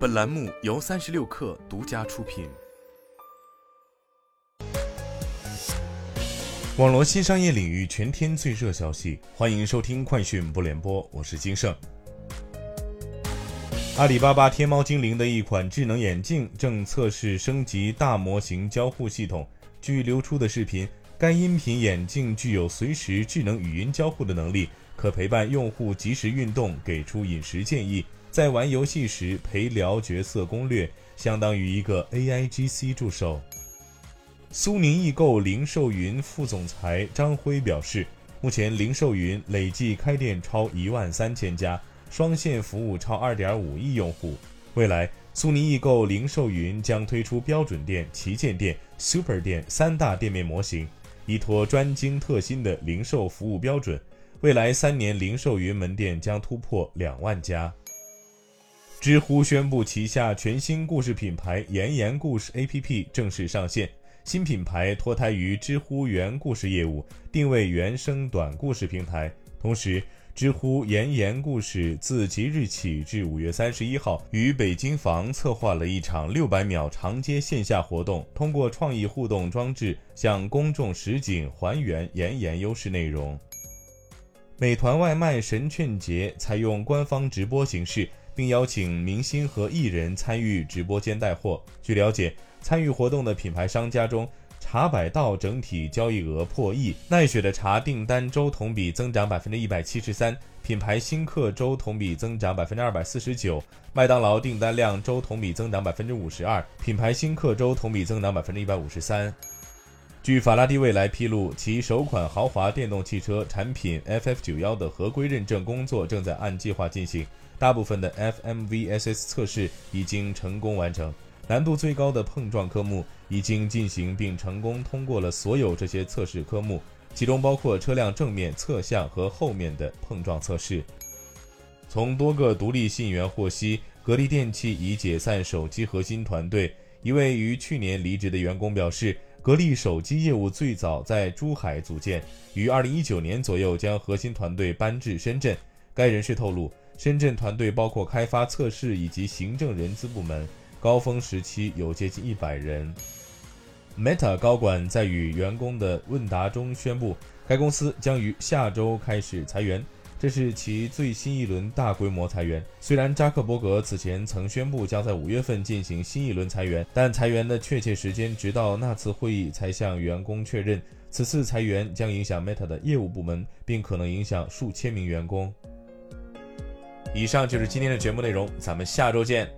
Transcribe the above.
本栏目由三十六氪独家出品。网络新商业领域全天最热消息，欢迎收听快讯不联播，我是金盛。阿里巴巴天猫精灵的一款智能眼镜正测试升级大模型交互系统。据流出的视频，该音频眼镜具有随时智能语音交互的能力，可陪伴用户及时运动，给出饮食建议。在玩游戏时陪聊角色攻略，相当于一个 AIGC 助手。苏宁易购零售云副总裁张辉表示，目前零售云累计开店超一万三千家，双线服务超二点五亿用户。未来，苏宁易购零售云将推出标准店、旗舰店、super 店三大店面模型，依托专精特新的零售服务标准，未来三年零售云门店将突破两万家。知乎宣布旗下全新故事品牌“妍妍故事 ”APP 正式上线。新品牌脱胎于知乎原故事业务，定位原生短故事平台。同时，知乎“妍妍故事”自即日起至五月三十一号，与北京房策划了一场六百秒长街线下活动，通过创意互动装置向公众实景还原妍妍优势内容。美团外卖神券节采用官方直播形式。并邀请明星和艺人参与直播间带货。据了解，参与活动的品牌商家中，茶百道整体交易额破亿，奈雪的茶订单周同比增长百分之一百七十三，品牌新客周同比增长百分之二百四十九，麦当劳订单量周同比增长百分之五十二，品牌新客周同比增长百分之一百五十三。据法拉第未来披露，其首款豪华电动汽车产品 FF 九幺的合规认证工作正在按计划进行。大部分的 FMVSS 测试已经成功完成，难度最高的碰撞科目已经进行并成功通过了所有这些测试科目，其中包括车辆正面、侧向和后面的碰撞测试。从多个独立信源获悉，格力电器已解散手机核心团队。一位于去年离职的员工表示，格力手机业务最早在珠海组建，于2019年左右将核心团队搬至深圳。该人士透露。深圳团队包括开发、测试以及行政人资部门，高峰时期有接近一百人。Meta 高管在与员工的问答中宣布，该公司将于下周开始裁员，这是其最新一轮大规模裁员。虽然扎克伯格此前曾宣布将在五月份进行新一轮裁员，但裁员的确切时间直到那次会议才向员工确认。此次裁员将影响 Meta 的业务部门，并可能影响数千名员工。以上就是今天的节目内容，咱们下周见。